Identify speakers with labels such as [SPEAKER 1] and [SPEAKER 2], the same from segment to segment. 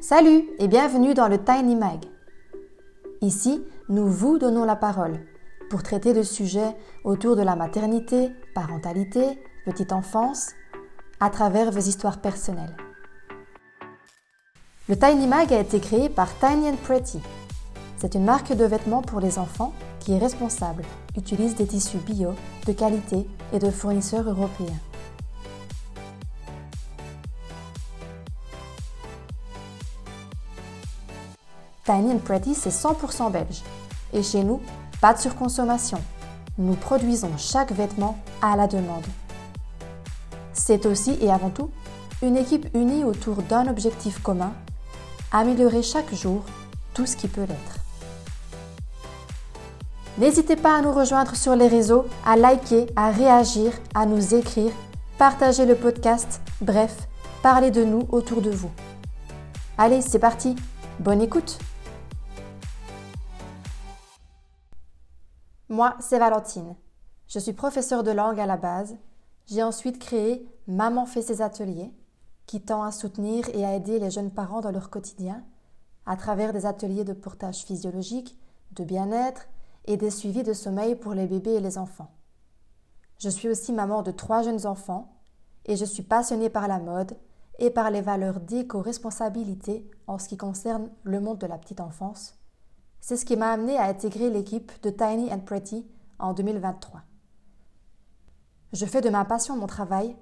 [SPEAKER 1] Salut et bienvenue dans le Tiny Mag. Ici, nous vous donnons la parole pour traiter de sujets autour de la maternité, parentalité, petite enfance, à travers vos histoires personnelles. Le Tiny Mag a été créé par Tiny and Pretty. C'est une marque de vêtements pour les enfants qui est responsable, utilise des tissus bio, de qualité et de fournisseurs européens. Tiny and Pretty, c'est 100% belge. Et chez nous, pas de surconsommation. Nous produisons chaque vêtement à la demande. C'est aussi et avant tout une équipe unie autour d'un objectif commun, améliorer chaque jour tout ce qui peut l'être. N'hésitez pas à nous rejoindre sur les réseaux, à liker, à réagir, à nous écrire, partager le podcast, bref, parlez de nous autour de vous. Allez, c'est parti, bonne écoute Moi, c'est Valentine. Je suis professeure de langue à la base. J'ai ensuite créé Maman fait ses ateliers, qui tend à soutenir et à aider les jeunes parents dans leur quotidien, à travers des ateliers de portage physiologique, de bien-être et des suivis de sommeil pour les bébés et les enfants. Je suis aussi maman de trois jeunes enfants et je suis passionnée par la mode et par les valeurs d'éco-responsabilité en ce qui concerne le monde de la petite enfance c'est ce qui m'a amené à intégrer l'équipe de Tiny and Pretty en 2023. Je fais de ma passion mon travail,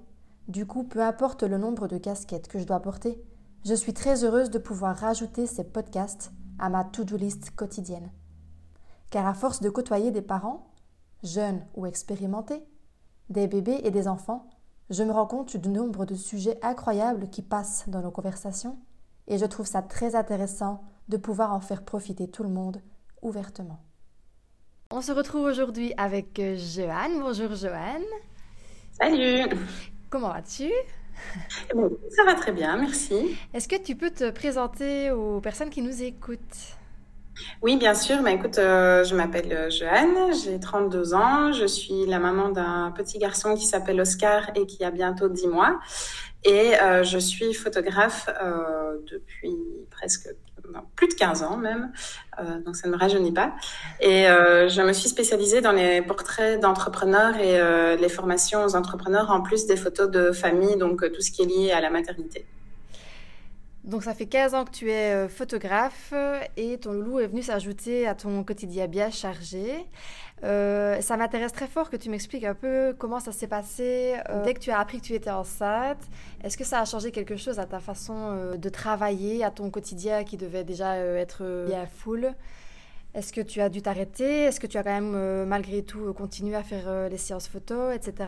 [SPEAKER 1] du coup, peu importe le nombre de casquettes que je dois porter, je suis très heureuse de pouvoir rajouter ces podcasts à ma to-do list quotidienne. Car à force de côtoyer des parents, jeunes ou expérimentés, des bébés et des enfants, je me rends compte du nombre de sujets incroyables qui passent dans nos conversations et je trouve ça très intéressant de pouvoir en faire profiter tout le monde ouvertement. On se retrouve aujourd'hui avec euh, Joanne. Bonjour Joanne.
[SPEAKER 2] Salut.
[SPEAKER 1] Comment vas-tu?
[SPEAKER 2] Ça va très bien, merci.
[SPEAKER 1] Est-ce que tu peux te présenter aux personnes qui nous écoutent?
[SPEAKER 2] Oui, bien sûr. Mais écoute, euh, je m'appelle euh, Joanne, j'ai 32 ans, je suis la maman d'un petit garçon qui s'appelle Oscar et qui a bientôt 10 mois. Et euh, je suis photographe euh, depuis presque plus de 15 ans même, euh, donc ça ne me rajeunit pas. Et euh, je me suis spécialisée dans les portraits d'entrepreneurs et euh, les formations aux entrepreneurs, en plus des photos de famille, donc tout ce qui est lié à la maternité.
[SPEAKER 1] Donc ça fait 15 ans que tu es euh, photographe et ton loulou est venu s'ajouter à ton quotidien bien chargé. Euh, ça m'intéresse très fort que tu m'expliques un peu comment ça s'est passé euh, dès que tu as appris que tu étais enceinte. Est-ce que ça a changé quelque chose à ta façon euh, de travailler, à ton quotidien qui devait déjà euh, être euh, bien full? Est-ce que tu as dû t'arrêter? Est-ce que tu as quand même malgré tout continué à faire les séances photos, etc.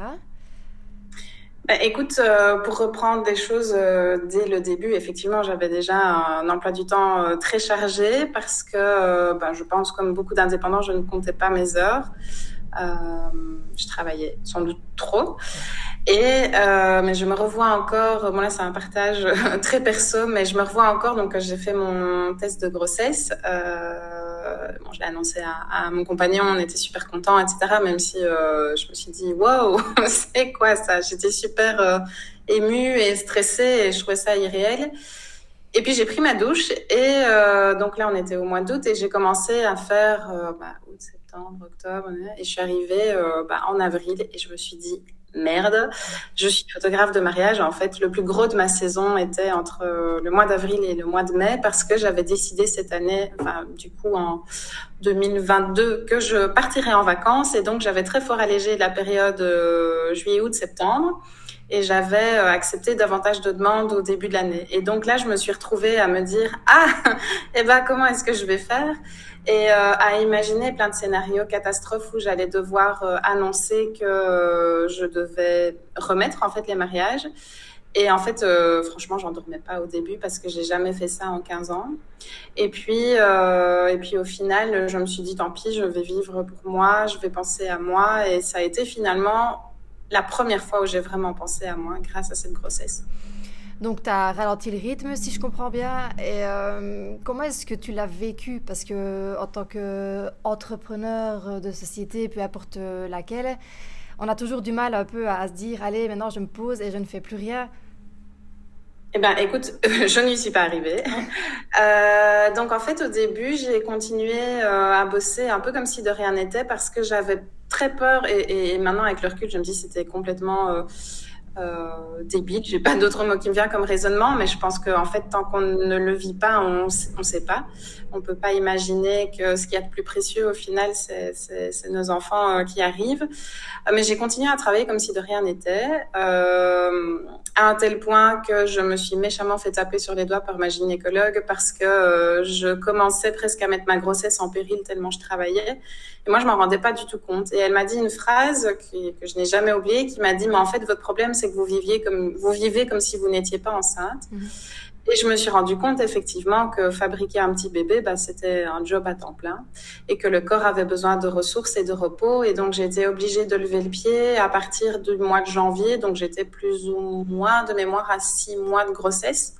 [SPEAKER 2] Bah, écoute, euh, pour reprendre des choses euh, dès le début, effectivement, j'avais déjà un emploi du temps euh, très chargé parce que bah, je pense, comme beaucoup d'indépendants, je ne comptais pas mes heures. Je travaillais sans doute trop. Et mais je me revois encore. Bon là, c'est un partage très perso, mais je me revois encore. Donc, j'ai fait mon test de grossesse. Euh, bon, je l'ai annoncé à, mon compagnon, on était super contents, etc. Même si euh, je me suis dit, waouh, c'est quoi ça? J'étais super euh, émue et stressée et je trouvais ça irréel. Et puis j'ai pris ma douche et euh, donc là on était au mois d'août et j'ai commencé à faire euh, bah, octobre et je suis arrivée euh, bah, en avril et je me suis dit merde. Je suis photographe de mariage. En fait, le plus gros de ma saison était entre euh, le mois d'avril et le mois de mai parce que j'avais décidé cette année, du coup, en 2022, que je partirais en vacances et donc j'avais très fort allégé la période euh, juillet, août, septembre et j'avais accepté davantage de demandes au début de l'année. Et donc là, je me suis retrouvée à me dire ah, eh ben comment est-ce que je vais faire? Et euh, à imaginer plein de scénarios catastrophes où j'allais devoir euh, annoncer que euh, je devais remettre en fait les mariages. Et en fait, euh, franchement, j'en dormais pas au début parce que j'ai jamais fait ça en 15 ans. Et puis, et puis au final, je me suis dit tant pis, je vais vivre pour moi, je vais penser à moi. Et ça a été finalement la première fois où j'ai vraiment pensé à moi grâce à cette grossesse.
[SPEAKER 1] Donc, tu as ralenti le rythme, si je comprends bien. Et euh, comment est-ce que tu l'as vécu? Parce que en tant qu'entrepreneur de société, peu importe laquelle, on a toujours du mal un peu à, à se dire allez, maintenant je me pose et je ne fais plus rien.
[SPEAKER 2] eh ben, écoute, je n'y suis pas arrivée. Euh, donc, en fait, au début, j'ai continué euh, à bosser un peu comme si de rien n'était parce que j'avais très peur. Et, et, maintenant, avec le recul, je me dis que c'était complètement euh, euh, débile. J'ai pas d'autre mot qui me vient comme raisonnement, mais je pense qu'en en fait, tant qu'on ne le vit pas, on ne sait pas. On peut pas imaginer que ce qu'il y a de plus précieux, au final, c'est nos enfants euh, qui arrivent. Euh, mais j'ai continué à travailler comme si de rien n'était, euh, à un tel point que je me suis méchamment fait taper sur les doigts par ma gynécologue parce que je commençais presque à mettre ma grossesse en péril tellement je travaillais. Et moi, je m'en rendais pas du tout compte. Et elle m'a dit une phrase que je n'ai jamais oubliée, qui m'a dit, mais en fait, votre problème, c'est que vous viviez comme, vous vivez comme si vous n'étiez pas enceinte. Mmh. Et je me suis rendu compte effectivement que fabriquer un petit bébé, bah, c'était un job à temps plein et que le corps avait besoin de ressources et de repos. Et donc, j'étais obligée de lever le pied à partir du mois de janvier. Donc, j'étais plus ou moins de mémoire à six mois de grossesse.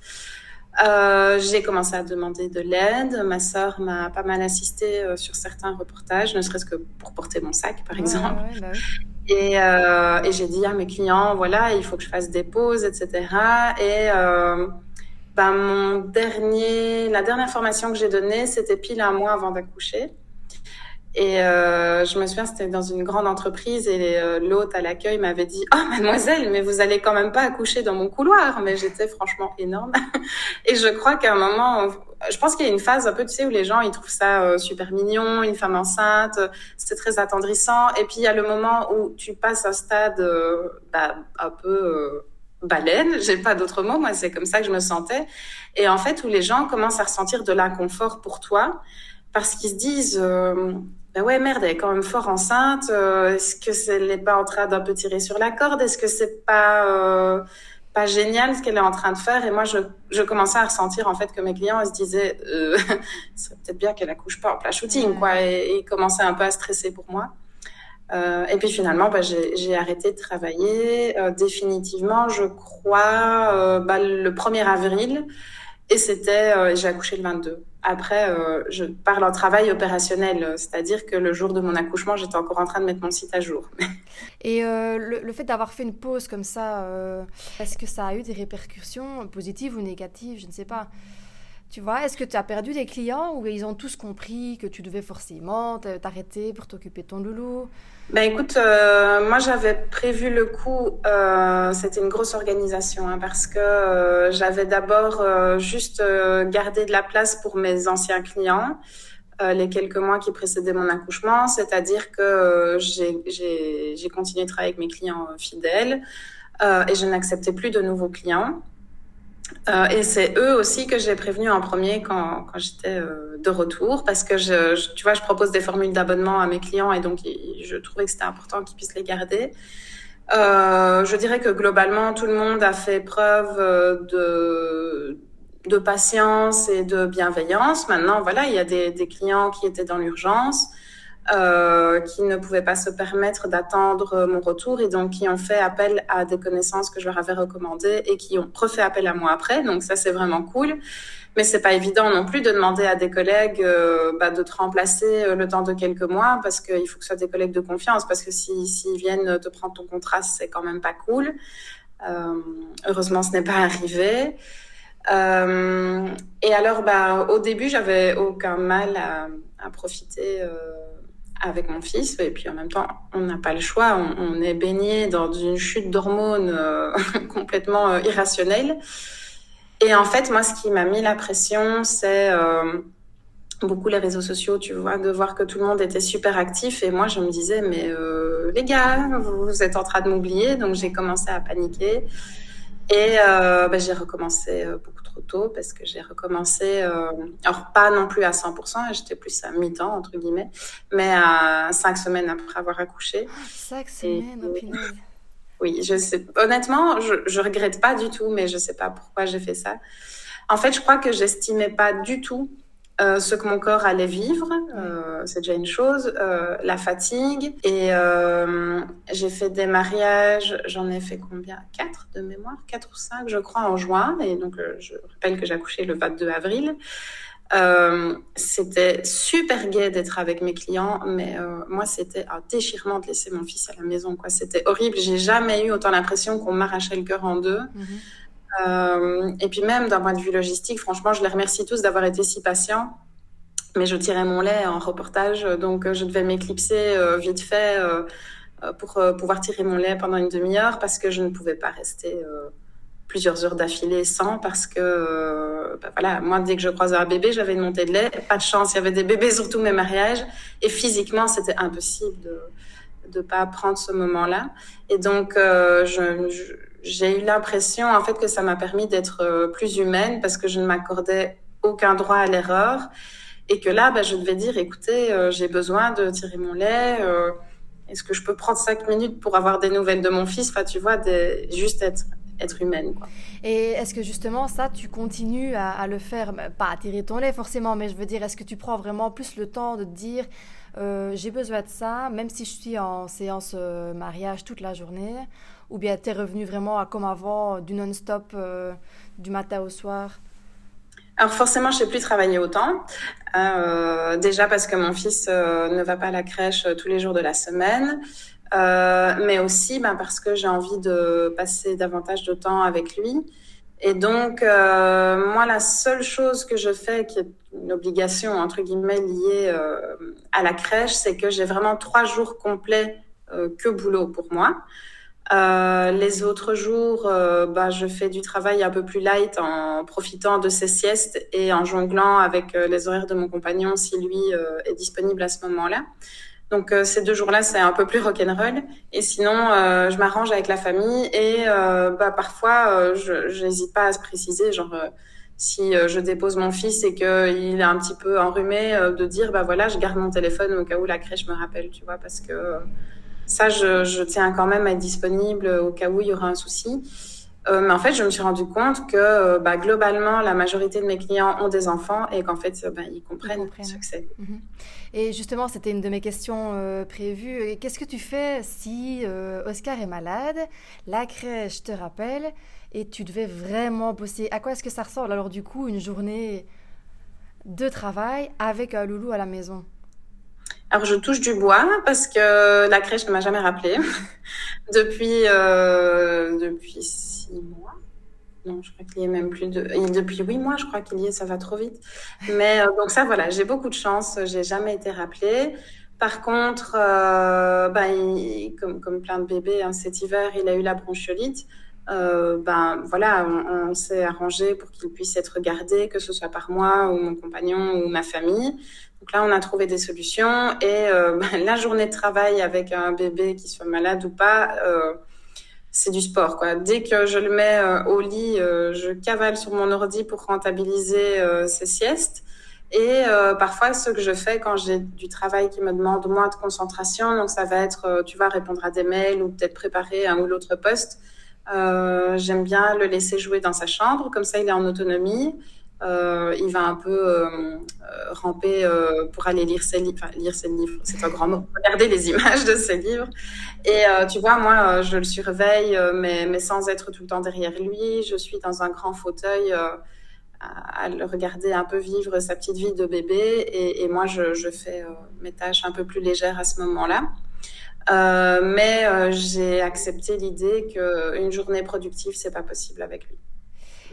[SPEAKER 2] Euh, j'ai commencé à demander de l'aide. Ma sœur m'a pas mal assisté euh, sur certains reportages, ne serait-ce que pour porter mon sac, par exemple. Ouais, bah. Et, euh, et j'ai dit à mes clients, voilà, il faut que je fasse des pauses, etc. Et ben, mon dernier, la dernière formation que j'ai donnée, c'était pile un mois avant d'accoucher. Et euh, je me souviens, c'était dans une grande entreprise et euh, l'hôte à l'accueil m'avait dit « Oh, mademoiselle, mais vous allez quand même pas accoucher dans mon couloir !» Mais j'étais franchement énorme. et je crois qu'à un moment, je pense qu'il y a une phase un peu, tu sais, où les gens, ils trouvent ça euh, super mignon, une femme enceinte, c'est très attendrissant. Et puis, il y a le moment où tu passes un stade bah, un peu baleine, j'ai pas d'autre mot, moi, c'est comme ça que je me sentais. Et en fait, où les gens commencent à ressentir de l'inconfort pour toi parce qu'ils se disent ben ouais, merde, elle est quand même fort enceinte. Euh, est-ce que c'est n'est pas en train d'un peu tirer sur la corde? Est-ce que c'est pas euh, pas génial ce qu'elle est en train de faire? Et moi, je, je commençais à ressentir en fait que mes clients ils se disaient, euh, ce serait peut-être bien qu'elle accouche pas en plein shooting, quoi, et, ils commençaient un peu à stresser pour moi. Euh, et puis finalement, bah, j'ai arrêté de travailler euh, définitivement, je crois, bah, le 1er avril. Et c'était, euh, j'ai accouché le 22. Après, euh, je parle en travail opérationnel, c'est-à-dire que le jour de mon accouchement, j'étais encore en train de mettre mon site à jour.
[SPEAKER 1] Et euh, le, fait d'avoir fait une pause comme ça, euh, est-ce que ça a eu des répercussions positives ou négatives? Je ne sais pas. Tu vois, est-ce que tu as perdu des clients ou ils ont tous compris que tu devais forcément t'arrêter pour t'occuper de ton loulou?
[SPEAKER 2] Ben écoute, euh, moi j'avais prévu le coup, euh, c'était une grosse organisation hein, parce que euh, j'avais d'abord euh, juste euh, gardé de la place pour mes anciens clients les quelques mois qui précédaient mon accouchement, c'est-à-dire que j'ai continué de travailler avec mes clients fidèles et je n'acceptais plus de nouveaux clients. Euh, et c'est eux aussi que j'ai prévenu en premier quand, j'étais euh, de retour, parce que je, tu vois, je propose des formules d'abonnement à mes clients et donc je trouvais que c'était important qu'ils puissent les garder. Euh, je dirais que globalement, tout le monde a fait preuve de, patience et de bienveillance. Maintenant, voilà, il y a des clients qui étaient dans l'urgence euh, qui ne pouvaient pas se permettre d'attendre mon retour et donc qui ont fait appel à des connaissances que je leur avais recommandées et qui ont refait appel à moi après. Donc ça, c'est vraiment cool. Mais c'est pas évident non plus de demander à des collègues euh, bah, de te remplacer euh, le temps de quelques mois parce qu'il faut que ce soit des collègues de confiance parce que s'ils si, viennent te prendre ton contrat, c'est quand même pas cool. Euh, heureusement, ce n'est pas arrivé. Euh, et alors, bah, au début, j'avais aucun mal à, profiter euh, avec mon fils et puis en même temps on n'a pas le choix on, on, est baigné dans une chute d'hormones euh, complètement euh, irrationnelle. Et en fait moi ce qui m'a mis la pression c'est euh, beaucoup les réseaux sociaux tu vois de voir que tout le monde était super actif. Et moi je me disais mais euh, les gars vous êtes en train de m'oublier. Donc j'ai commencé à paniquer et euh, bah, j'ai recommencé beaucoup tôt parce que j'ai recommencé, euh, alors pas non plus à 100%, j'étais plus à mi-temps, entre guillemets, mais à cinq semaines après avoir accouché.
[SPEAKER 1] Ah, cinq semaines, au final.
[SPEAKER 2] Oui, je sais, honnêtement, je, je regrette pas du tout, mais je sais pas pourquoi j'ai fait ça. En fait, je crois que j'estimais pas du tout euh, ce que mon corps allait vivre, euh, c'est déjà une chose, euh, la fatigue. Et j'ai fait des mariages, j'en ai fait combien? Quatre de mémoire? Quatre ou cinq, je crois, en juin. Et donc, je rappelle que j'ai accouché le 22 avril. C'était super gai d'être avec mes clients, mais moi, c'était un déchirement de laisser mon fils à la maison. quoi. C'était horrible. J'ai jamais eu autant l'impression qu'on m'arrachait le cœur en deux. -hmm. Euh, et puis même d'un point de vue logistique, franchement, je les remercie tous d'avoir été si patients. Mais je tirais mon lait en reportage, donc je devais m'éclipser vite fait pour pouvoir tirer mon lait pendant une demi-heure parce que je ne pouvais pas rester plusieurs heures d'affilée sans parce que bah voilà moi dès que je croisais un bébé j'avais une montée de lait. Pas de chance il y avait des bébés sur tous mes mariages. Et physiquement c'était impossible de de pas prendre ce moment-là. Et donc euh, je, j'ai eu l'impression en fait que ça m'a permis d'être euh, plus humaine parce que je ne m'accordais aucun droit à l'erreur et que là bah, je devais dire écoutez euh, j'ai besoin de tirer mon lait est-ce que je peux prendre cinq minutes pour avoir des nouvelles de mon fils? Enfin tu vois des, juste être humaine.
[SPEAKER 1] Et est-ce que justement ça, tu continues à, le faire, pas à tirer ton lait forcément, mais je veux dire, est-ce que tu prends vraiment plus le temps de te dire, euh, j'ai besoin de ça, même si je suis en séance euh, mariage toute la journée, ou bien tu es revenu vraiment à comme avant, du non-stop, euh, du matin au soir?
[SPEAKER 2] Alors forcément, je ne sais plus travailler autant. déjà parce que mon fils ne va pas à la crèche tous les jours de la semaine. Euh, mais aussi ben, parce que j'ai envie de passer davantage de temps avec lui. Et donc, euh, moi, la seule chose que je fais, qui est une obligation, entre guillemets, liée euh, à la crèche, c'est que j'ai vraiment trois jours complets euh, que boulot pour moi. Euh, les autres jours, bah, je fais du travail un peu plus light en profitant de ses siestes et en jonglant avec les horaires de mon compagnon si lui est disponible à ce moment-là. Donc euh, ces deux jours-là, c'est un peu plus rock'n'roll. Et sinon, euh, je m'arrange avec la famille et euh, bah, parfois, je n'hésite pas à se préciser, genre si je dépose mon fils et qu'il est un petit peu enrhumé, de dire bah voilà, je garde mon téléphone au cas où la crèche me rappelle, tu vois, parce que ça, je, je tiens quand même à être disponible au cas où il y aura un souci. Euh, mais en fait, je me suis rendu compte que euh, bah, globalement, la majorité de mes clients ont des enfants et qu'en fait, bah, ils comprennent, ce que c'est. Mhm.
[SPEAKER 1] Et justement, c'était une de mes questions euh, prévues. Qu'est-ce que tu fais si Oscar est malade, la crèche te rappelle et tu devais vraiment bosser? À quoi est-ce que ça ressemble? Alors du coup une journée de travail avec un loulou à la maison?
[SPEAKER 2] Alors je touche du bois parce que la crèche ne m'a jamais rappelé depuis euh, depuis six mois. Non, je crois qu'il y est même plus de depuis huit mois, je crois qu'il y est. Ça va trop vite. Mais euh, donc ça voilà, j'ai beaucoup de chance. J'ai jamais été rappelée. Par contre, euh, ben, comme, comme plein de bébés, hein, cet hiver, il a eu la bronchiolite. Euh, ben voilà, on, on s'est arrangé pour qu'il puisse être gardé, que ce soit par moi ou mon compagnon ou ma famille. Donc là, on a trouvé des solutions et euh, la journée de travail avec un bébé qui soit malade ou pas, euh, c'est du sport. Quoi. Dès que je le mets euh, au lit, je cavale sur mon ordi pour rentabiliser ses siestes. Et parfois, ce que je fais quand j'ai du travail qui me demande moins de concentration, donc ça va être, tu vas répondre à des mails ou peut-être préparer un ou l'autre poste. J'aime bien le laisser jouer dans sa chambre, comme ça il est en autonomie. Euh, il va un peu euh, euh, ramper euh, pour aller lire ses livres, enfin lire ses livres, c'est un grand mot, regarder les images de ses livres. Et euh, tu vois, moi, je le surveille, mais, mais sans être tout le temps derrière lui. Je suis dans un grand fauteuil à, à, le regarder un peu vivre sa petite vie de bébé. Et, et moi, je, je fais mes tâches un peu plus légères à ce moment-là. Euh, mais j'ai accepté l'idée qu'une journée productive, c'est pas possible avec lui.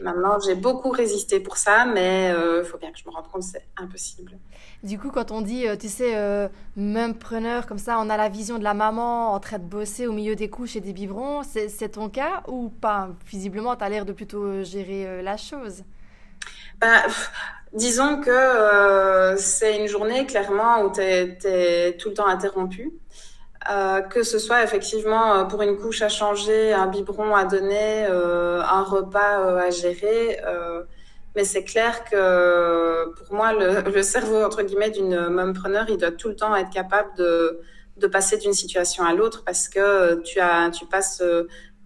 [SPEAKER 2] Maintenant, j'ai beaucoup résisté pour ça, mais il euh, faut bien que je me rende compte que c'est impossible.
[SPEAKER 1] Du coup, quand on dit, euh, tu sais, euh, même preneur, comme ça, on a la vision de la maman en train de bosser au milieu des couches et des biberons, c'est ton cas ou pas? Visiblement, tu as l'air de plutôt gérer la chose.
[SPEAKER 2] Ben, disons que c'est une journée, clairement, où tu es, es, tout le temps interrompu. Euh, que ce soit effectivement euh, pour une couche à changer, un biberon à donner, euh, un repas à gérer. mais c'est clair que pour moi, le, le cerveau entre guillemets d'une mompreneur, il doit tout le temps être capable de, de passer d'une situation à l'autre parce que tu as, tu passes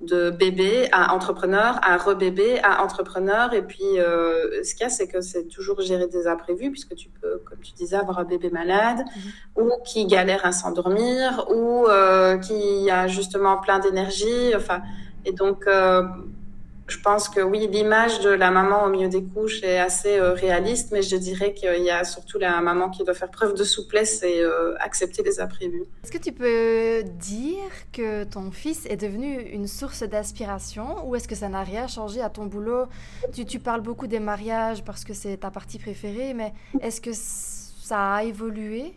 [SPEAKER 2] de bébé à entrepreneur, à rebébé, à entrepreneur. Et puis, euh, ce qu'il y a, c'est que c'est toujours gérer des imprévus, puisque tu peux, comme tu disais, avoir un bébé malade, mhm. ou qui galère à s'endormir, ou euh, qui a justement plein d'énergie. Enfin, et donc, euh, je pense que oui, l'image de la maman au milieu des couches est assez euh, réaliste, mais je dirais qu'il y a surtout la maman qui doit faire preuve de souplesse et euh, accepter les imprévus.
[SPEAKER 1] Est-ce que tu peux dire que ton fils est devenu une source d'inspiration ou est-ce que ça n'a rien changé à ton boulot? Tu, tu, parles beaucoup des mariages parce que c'est ta partie préférée, mais est-ce que ça a évolué?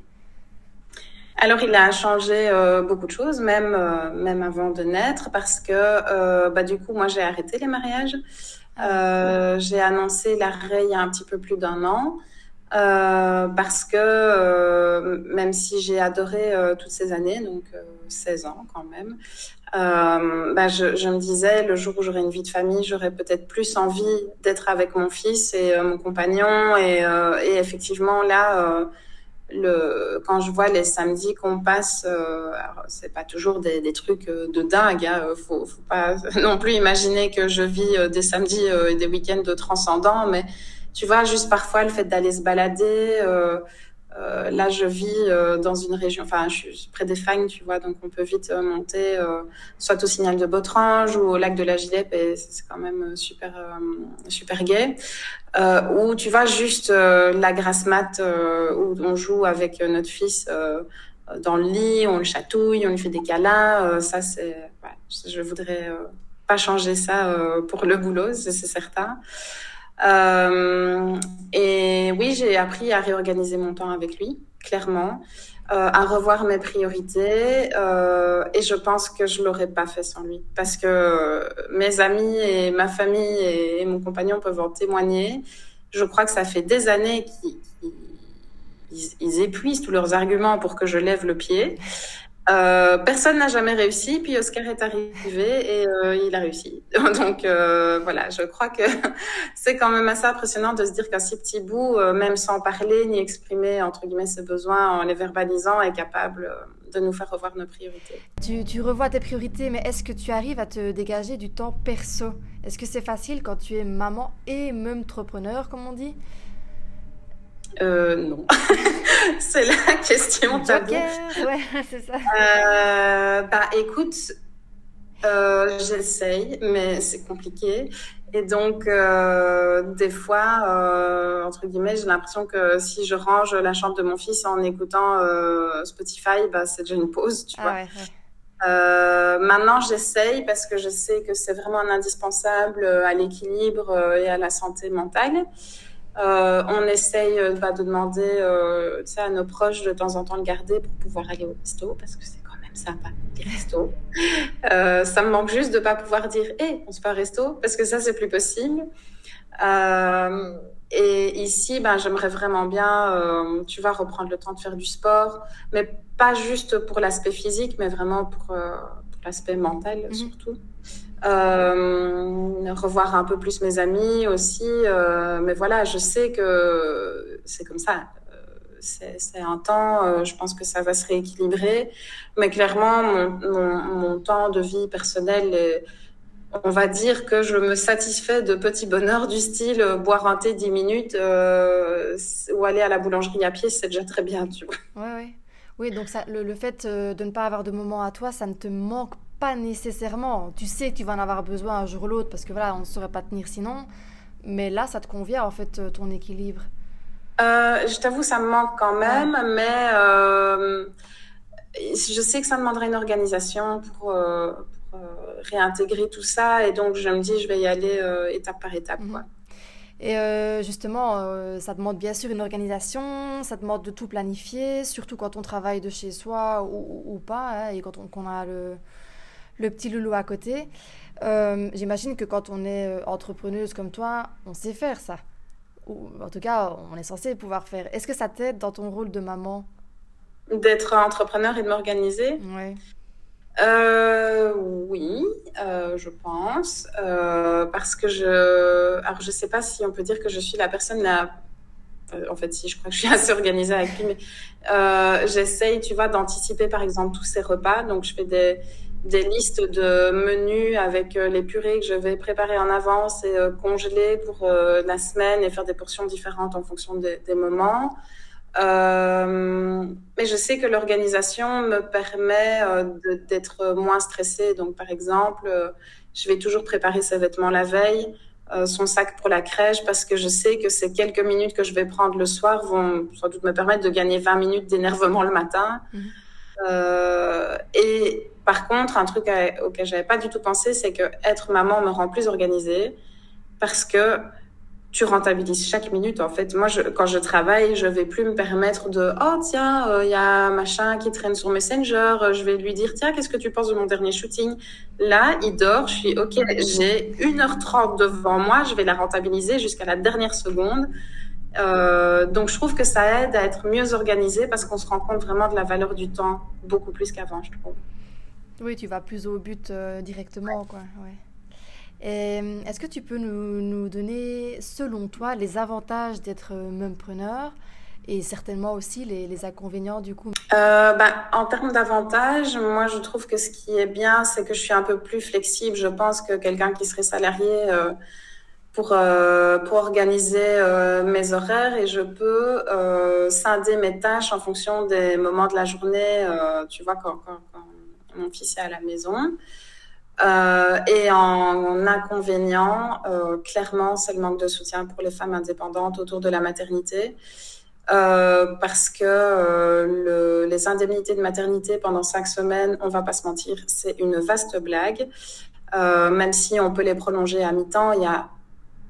[SPEAKER 2] Alors, il a changé euh, beaucoup de choses, même euh, même avant de naître, parce que euh, bah du coup, moi, j'ai arrêté les mariages. Euh, j'ai annoncé l'arrêt il y a un petit peu plus d'un an, parce que même si j'ai adoré toutes ces années, donc 16 ans quand même, bah, je, je, me disais le jour où j'aurai une vie de famille, j'aurais peut-être plus envie d'être avec mon fils et mon compagnon, et, et effectivement là le, quand je vois les samedis qu'on passe, euh, c'est pas toujours des, des, trucs euh, de dingue. Hein, faut, faut pas non plus imaginer que je vis euh, des samedis euh, et des week-ends de transcendants, mais tu vois, juste parfois le fait d'aller se balader. Euh, euh, là, je vis euh, dans une région, enfin, je suis près des Fagnes, tu vois, donc on peut vite euh, monter, soit au signal de Botrange ou au lac de la Gilette, et c'est quand même super, super gai. ou tu vois, juste la grasse mat où on joue avec notre fils dans le lit, on le chatouille, on lui fait des câlins. ça, c'est, ouais, je voudrais pas changer ça pour le boulot, c'est certain. Euh, et oui, j'ai appris à réorganiser mon temps avec lui, clairement, euh, à revoir mes priorités. Euh, et je pense que je l'aurais pas fait sans lui, parce que mes amis et ma famille et, mon compagnon peuvent en témoigner. Je crois que ça fait des années qu'ils épuisent tous leurs arguments pour que je lève le pied. Euh, personne n'a jamais réussi, puis Oscar est arrivé et euh, il a réussi. Donc euh, voilà, je crois que c'est quand même assez impressionnant de se dire qu'un si petit bout, même sans parler ni exprimer entre guillemets ses besoins en les verbalisant, est capable de nous faire revoir nos priorités.
[SPEAKER 1] Tu, tu revois tes priorités, mais est-ce que tu arrives à te dégager du temps perso? Est-ce que c'est facile quand tu es maman et même entrepreneur, comme on dit?
[SPEAKER 2] Euh, non. c'est la question
[SPEAKER 1] tabou. Ouais, c'est ça.
[SPEAKER 2] Euh, bah, écoute, euh, j'essaye, mais c'est compliqué. Et donc, euh, des fois, entre guillemets, j'ai l'impression que si je range la chambre de mon fils en écoutant Spotify, bah, c'est déjà une pause, tu
[SPEAKER 1] ah
[SPEAKER 2] vois.
[SPEAKER 1] ouais, ouais.
[SPEAKER 2] Euh, maintenant, j'essaye parce que je sais que c'est vraiment un indispensable à l'équilibre et à la santé mentale. Euh, on essaye euh, bah, de demander euh, à nos proches de temps en temps de garder pour pouvoir aller au resto parce que c'est quand même sympa les restos. Euh, ça me manque juste de pas pouvoir dire hé hey, on se fait un resto parce que ça c'est plus possible. Euh, et ici ben j'aimerais vraiment bien euh, tu vas reprendre le temps de faire du sport mais pas juste pour l'aspect physique mais vraiment pour l'aspect mental mm -hmm. surtout. Euh, revoir un peu plus mes amis aussi. Euh, mais voilà, je sais que c'est comme ça. C'est un temps, euh, je pense que ça va se rééquilibrer. Mais clairement, mon, mon, mon temps de vie personnel est, on va dire que je me satisfais de petits bonheurs du style euh, boire un thé 10 minutes euh, ou aller à la boulangerie à pied, c'est déjà très bien, tu vois.
[SPEAKER 1] Ouais, ouais. Oui, donc ça, le, le, fait euh, de ne pas avoir de moment à toi, ça ne te manque pas nécessairement. Tu sais que tu vas en avoir besoin un jour ou l'autre parce que voilà, on ne saurait pas tenir sinon. Mais là, ça te convient en fait euh, ton équilibre.
[SPEAKER 2] Euh, je t'avoue, ça me manque quand même, ouais. mais euh, je sais que ça demanderait une organisation pour, euh, pour réintégrer tout ça. Et donc, je me dis, je vais y aller étape par étape.
[SPEAKER 1] Mhm.
[SPEAKER 2] Quoi. Mm -hmm.
[SPEAKER 1] Et euh, justement, euh, ça demande bien sûr une organisation, ça demande de tout planifier, surtout quand on travaille de chez soi ou, ou pas, hein, et quand on, qu on a le, le, petit loulou à côté. Euh, J'imagine que quand on est entrepreneuse comme toi, on sait faire ça. Ou en tout cas, on est censé pouvoir faire. Est-ce que ça t'aide dans ton rôle de maman?
[SPEAKER 2] D'être entrepreneur et de m'organiser?
[SPEAKER 1] Ouais.
[SPEAKER 2] Euh, oui, euh, je pense, euh, parce que je, alors je sais pas si on peut dire que je suis la personne la, en fait si je crois que je suis assez organisée avec lui, mais j'essaye, tu vois, d'anticiper par exemple tous ces repas, donc je fais des des listes de menus avec les purées que je vais préparer en avance et congeler pour la semaine et faire des portions différentes en fonction des, des moments. Euh, mais je sais que l'organisation me permet euh, d'être moins stressée. Donc, par exemple, euh, je vais toujours préparer ses vêtements la veille, son sac pour la crèche, parce que je sais que ces quelques minutes que je vais prendre le soir vont sans doute me permettre de gagner 20 minutes d'énervement le matin. Mhm. et par contre, un truc auquel j'avais pas du tout pensé, c'est que être maman me rend plus organisée parce que tu rentabilises chaque minute. En fait, moi, je, quand je travaille, je vais plus me permettre de oh tiens, il euh, y a machin qui traîne sur Messenger. Euh, je vais lui dire tiens, qu'est-ce que tu penses de mon dernier shooting? Là, il dort. Je suis ok. J'ai 1h30 devant moi. Je vais la rentabiliser jusqu'à la dernière seconde. Euh, donc, je trouve que ça aide à être mieux organisé parce qu'on se rend compte vraiment de la valeur du temps beaucoup plus qu'avant, je trouve.
[SPEAKER 1] Oui, tu vas plus au but directement, quoi. Ouais. Euh, est-ce que tu peux nous, donner, selon toi, les avantages d'être mumpreneur et certainement aussi les, inconvénients du coup?
[SPEAKER 2] Euh, bah, En termes d'avantages, moi je trouve que ce qui est bien, c'est que je suis un peu plus flexible. Je pense que quelqu'un qui serait salarié euh, pour, pour organiser mes horaires et je peux scinder mes tâches en fonction des moments de la journée. tu vois, quand, mon fils est à la maison. Euh, et en, inconvénient, euh, clairement, c'est le manque de soutien pour les femmes indépendantes autour de la maternité. Euh, parce que le, les indemnités de maternité pendant cinq semaines, on va pas se mentir, c'est une vaste blague. même si on peut les prolonger à mi-temps, il y a,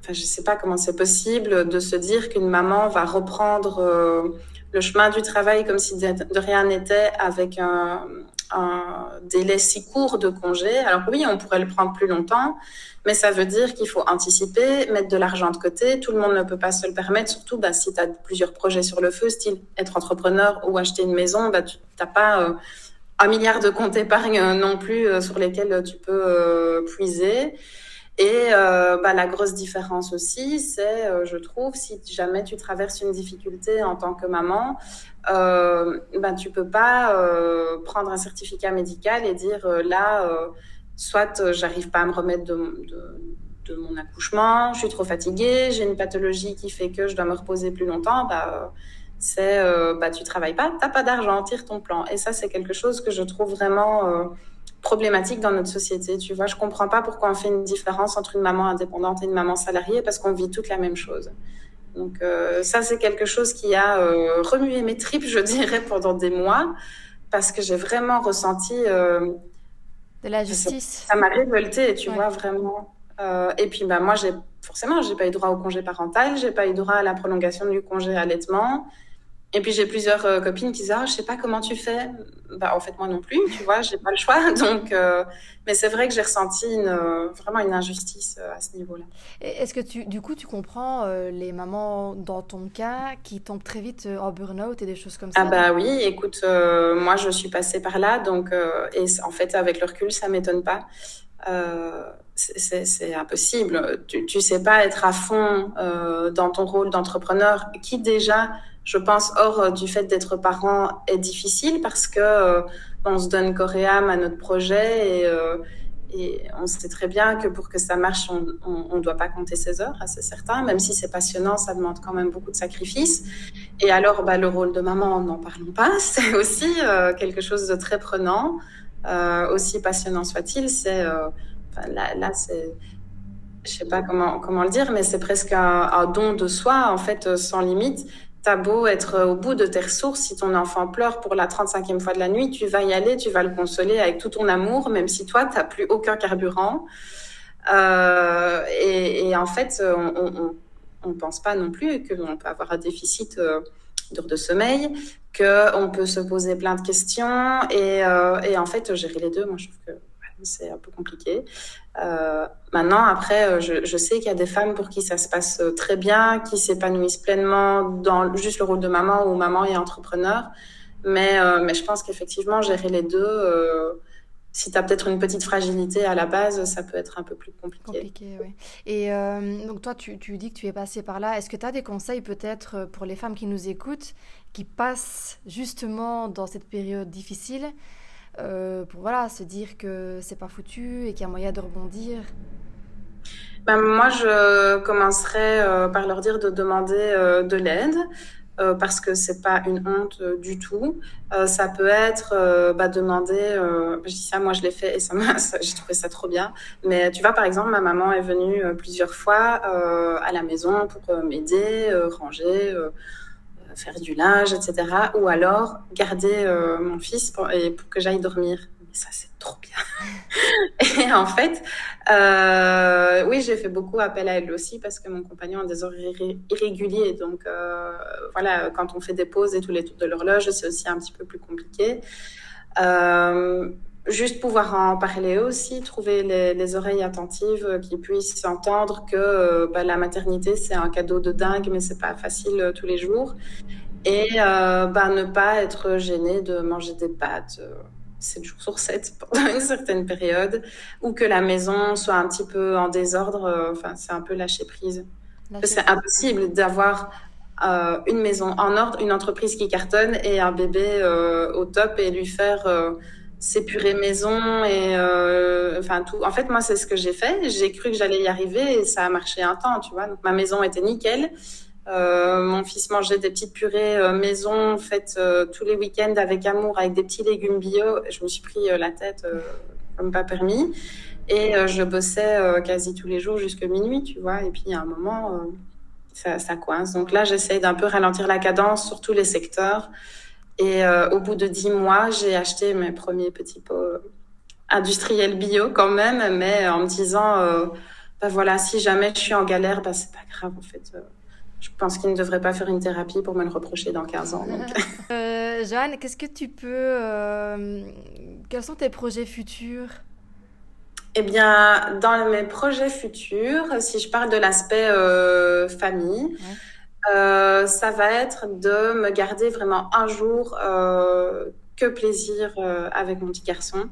[SPEAKER 2] enfin, je sais pas comment c'est possible de se dire qu'une maman va reprendre le chemin du travail comme si de rien n'était avec un, un délai si court de congé. Alors oui, on pourrait le prendre plus longtemps, mais ça veut dire qu'il faut anticiper, mettre de l'argent de côté. Tout le monde ne peut pas se le permettre, surtout bah, si tu as plusieurs projets sur le feu, style être entrepreneur ou acheter une maison, bah, tu n'as pas euh, un milliard de comptes épargne non plus euh, sur lesquels tu peux euh, puiser. Et bah, la grosse différence aussi, c'est, je trouve, si jamais tu traverses une difficulté en tant que maman, euh, ben tu peux pas euh, prendre un certificat médical et dire euh, là, euh, soit j'arrive pas à me remettre de, de, de, mon accouchement, je suis trop fatiguée, j'ai une pathologie qui fait que je dois me reposer plus longtemps, bah c'est bah tu travailles pas, t'as pas d'argent, tire ton plan. Et ça c'est quelque chose que je trouve vraiment problématique dans notre société. Tu vois, je comprends pas pourquoi on fait une différence entre une maman indépendante et une maman salariée parce qu'on vit toute la même chose. Donc euh, ça, c'est quelque chose qui a euh, remué mes tripes, je dirais, pendant des mois, parce que j'ai vraiment ressenti... Euh,
[SPEAKER 1] de la justice.
[SPEAKER 2] Ça m'a révolté, tu vois, vraiment. et puis, bah, moi, j'ai forcément, j'ai pas eu droit au congé parental, j'ai pas eu droit à la prolongation du congé allaitement. Et puis j'ai plusieurs euh, copines qui disent ah je sais pas comment tu fais. Bah en fait moi non plus, tu vois, j'ai pas le choix. Donc euh, mais c'est vrai que j'ai ressenti une, euh, vraiment une injustice à ce niveau-là.
[SPEAKER 1] Est-ce que tu du coup tu comprends les mamans dans ton cas qui tombent très vite en burn-out et des choses comme ça?
[SPEAKER 2] Ah bah oui, écoute, moi je suis passée par là donc et en fait avec le recul ça m'étonne pas. c'est impossible. Tu, tu sais pas être à fond dans ton rôle d'entrepreneur qui déjà je pense, hors euh, du fait d'être parent, est difficile parce que euh, on se donne âme à notre projet et, euh, et, on sait très bien que pour que ça marche, on ne doit pas compter ses heures, c'est certain. Même si c'est passionnant, ça demande quand même beaucoup de sacrifices. Et alors, bah, le rôle de maman, n'en parlons pas, c'est aussi quelque chose de très prenant, aussi passionnant soit-il. C'est là, là c'est je sais pas comment le dire, mais c'est presque un, don de soi en fait sans limite. T'as beau être au bout de tes ressources, si ton enfant pleure pour la 35e fois de la nuit, tu vas y aller, tu vas le consoler avec tout ton amour, même si toi, t'as plus aucun carburant. Euh, et, et, en fait, on, on, pense pas non plus qu'on peut avoir un déficit euh, d'heures de sommeil, qu'on peut se poser plein de questions. Et, euh, et en fait, gérer les deux, moi, je trouve que c'est un peu compliqué. Euh, maintenant, après, euh, je, sais qu'il y a des femmes pour qui ça se passe euh, très bien, qui s'épanouissent pleinement dans juste le rôle de maman ou maman et entrepreneur. Mais, mais je pense qu'effectivement, gérer les deux, si tu as peut-être une petite fragilité à la base, ça peut être un peu plus compliqué.
[SPEAKER 1] Compliqué, oui. Et donc toi, tu, tu, dis que tu es passée par là. Est-ce que tu as des conseils peut-être pour les femmes qui nous écoutent, qui passent justement dans cette période difficile euh, pour voilà, se dire que c'est pas foutu et qu'il y a moyen de rebondir
[SPEAKER 2] ben, Moi, je commencerai euh, par leur dire de demander euh, de l'aide. parce que c'est pas une honte du tout. Ça peut être bah, demander, je dis ça, moi je l'ai fait et ça j'ai trouvé ça trop bien. Mais tu vois, par exemple, ma maman est venue plusieurs fois à la maison pour m'aider, ranger faire du linge, etc. Ou alors garder mon fils pour, et pour que j'aille dormir. Mais ça, c'est trop bien. et en fait, euh, oui, j'ai fait beaucoup appel à elle aussi parce que mon compagnon a des horaires irréguliers. Donc, euh, voilà, quand on fait des pauses et tous les tours de l'horloge, c'est aussi un petit peu plus compliqué. Euh, juste pouvoir en parler aussi, trouver les, oreilles attentives qui puissent entendre que bah, la maternité, c'est un cadeau de dingue, mais c'est pas facile tous les jours. Et bah, ne pas être gêné de manger des pâtes 7 jours sur 7 pendant une certaine période, ou que la maison soit un petit peu en désordre, euh, enfin, c'est un peu lâcher prise. C'est impossible d'avoir euh, une maison en ordre, une entreprise qui cartonne et un bébé euh, au top et lui faire s'épurer maison et enfin tout. En fait, moi, c'est ce que j'ai fait. J'ai cru que j'allais y arriver et ça a marché un temps, tu vois. Donc ma maison était nickel. Euh, mon fils mangeait des petites purées euh, maison faites euh, tous les week-ends avec amour, avec des petits légumes bio. Je me suis pris la tête comme pas permis. Et je bossais quasi tous les jours jusqu'à minuit, tu vois. Et puis, à un moment, ça, ça, coince. Donc là, j'essaye d'un peu ralentir la cadence sur tous les secteurs. Et au bout de dix mois, j'ai acheté mes premiers petits pots industriels bio quand même, mais en me disant, bah voilà, si jamais je suis en galère, bah c'est pas grave, en fait je pense qu'il ne devrait pas faire une thérapie pour me le reprocher dans 15 ans.
[SPEAKER 1] Euh, Joanne, qu'est-ce que tu peux... Euh, quels sont tes projets futurs?
[SPEAKER 2] Eh bien, dans mes projets futurs, si je parle de l'aspect euh, famille, ça va être de me garder vraiment un jour que plaisir avec mon petit garçon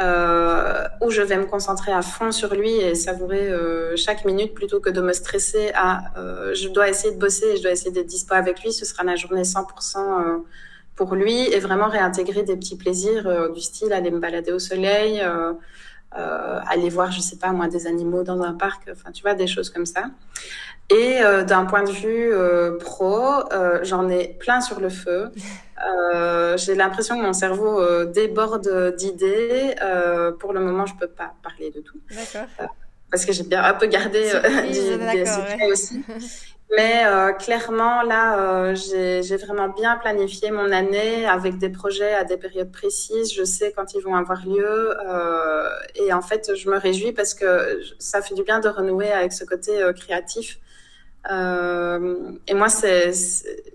[SPEAKER 2] euh, où je vais me concentrer à fond sur lui et savourer euh, chaque minute plutôt que de me stresser à euh, je dois essayer de bosser et je dois essayer d'être dispo avec lui. Ce sera la journée 100% euh, pour lui et vraiment réintégrer des petits plaisirs euh, du style aller me balader au soleil, aller voir, je sais pas moi, des animaux dans un parc, enfin tu vois, des choses comme ça. Et euh, d'un point de vue euh, pro, euh, j'en ai plein sur le feu. J'ai l'impression que mon cerveau déborde d'idées. pour le moment, je peux pas parler de tout. D'accord. parce que j'ai bien un peu gardé des, secrets aussi. Mais clairement, là, j'ai vraiment bien planifié mon année avec des projets à des périodes précises. Je sais quand ils vont avoir lieu. et en fait, je me réjouis parce que ça fait du bien de renouer avec ce côté créatif euh, et moi, c'est,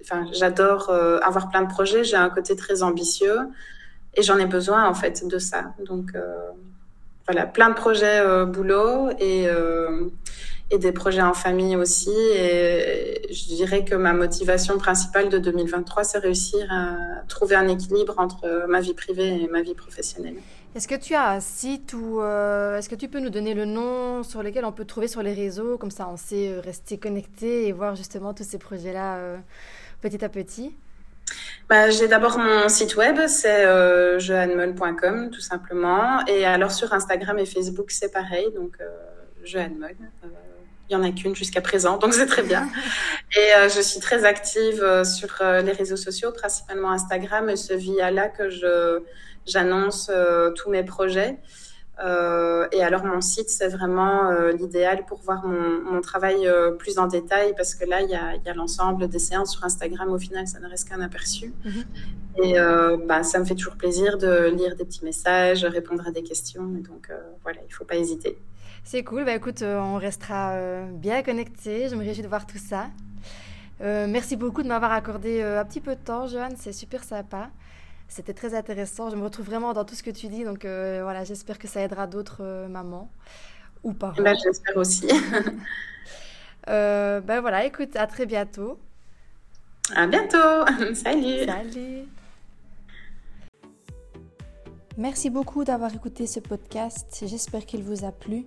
[SPEAKER 2] enfin, j'adore euh, avoir plein de projets. J'ai un côté très ambitieux et j'en ai besoin en fait de ça. Donc euh, voilà, plein de projets boulot et et des projets en famille aussi. Et je dirais que ma motivation principale de 2023, c'est réussir à trouver un équilibre entre ma vie privée et ma vie professionnelle.
[SPEAKER 1] Est-ce que tu as un site ou euh, est-ce que tu peux nous donner le nom sur lequel on peut trouver sur les réseaux? Comme ça, on sait euh, rester connecté et voir justement tous ces projets-là euh, petit à petit.
[SPEAKER 2] Bah, j'ai d'abord mon site web, c'est euh, tout simplement. Et alors sur Instagram et Facebook, c'est pareil, donc euh. Il y en a qu'une jusqu'à présent, donc c'est très bien. Et je suis très active sur les réseaux sociaux, principalement Instagram, et ce via-là que je j'annonce euh, tous mes projets. Euh, et alors mon site, c'est vraiment euh, l'idéal pour voir mon, mon travail plus en détail parce que là, il y a, y a l'ensemble des séances sur Instagram. Au final, ça ne reste qu'un aperçu. Mhm. Et bah, ça me fait toujours plaisir de lire des petits messages, répondre à des questions. Et donc voilà, il ne faut pas hésiter.
[SPEAKER 1] C'est cool. Bah, écoute, on restera bien connectés. Je me réjouis de voir tout ça. merci beaucoup de m'avoir accordé un petit peu de temps, Joanne. C'est super sympa. C'était très intéressant. Je me retrouve vraiment dans tout ce que tu dis. Donc euh, voilà, j'espère que ça aidera d'autres euh, mamans ou parents.
[SPEAKER 2] Ben, j'espère aussi.
[SPEAKER 1] euh, ben voilà, écoute, à très bientôt.
[SPEAKER 2] À bientôt. Salut.
[SPEAKER 1] Salut. Merci beaucoup d'avoir écouté ce podcast. J'espère qu'il vous a plu.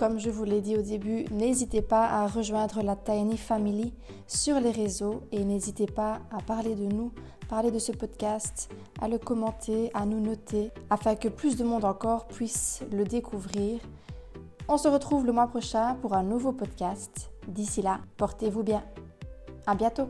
[SPEAKER 1] Comme je vous l'ai dit au début, n'hésitez pas à rejoindre la Tiny Family sur les réseaux et n'hésitez pas à parler de nous, parler de ce podcast, à le commenter, à nous noter, afin que plus de monde encore puisse le découvrir. On se retrouve le mois prochain pour un nouveau podcast. D'ici là, portez-vous bien. À bientôt!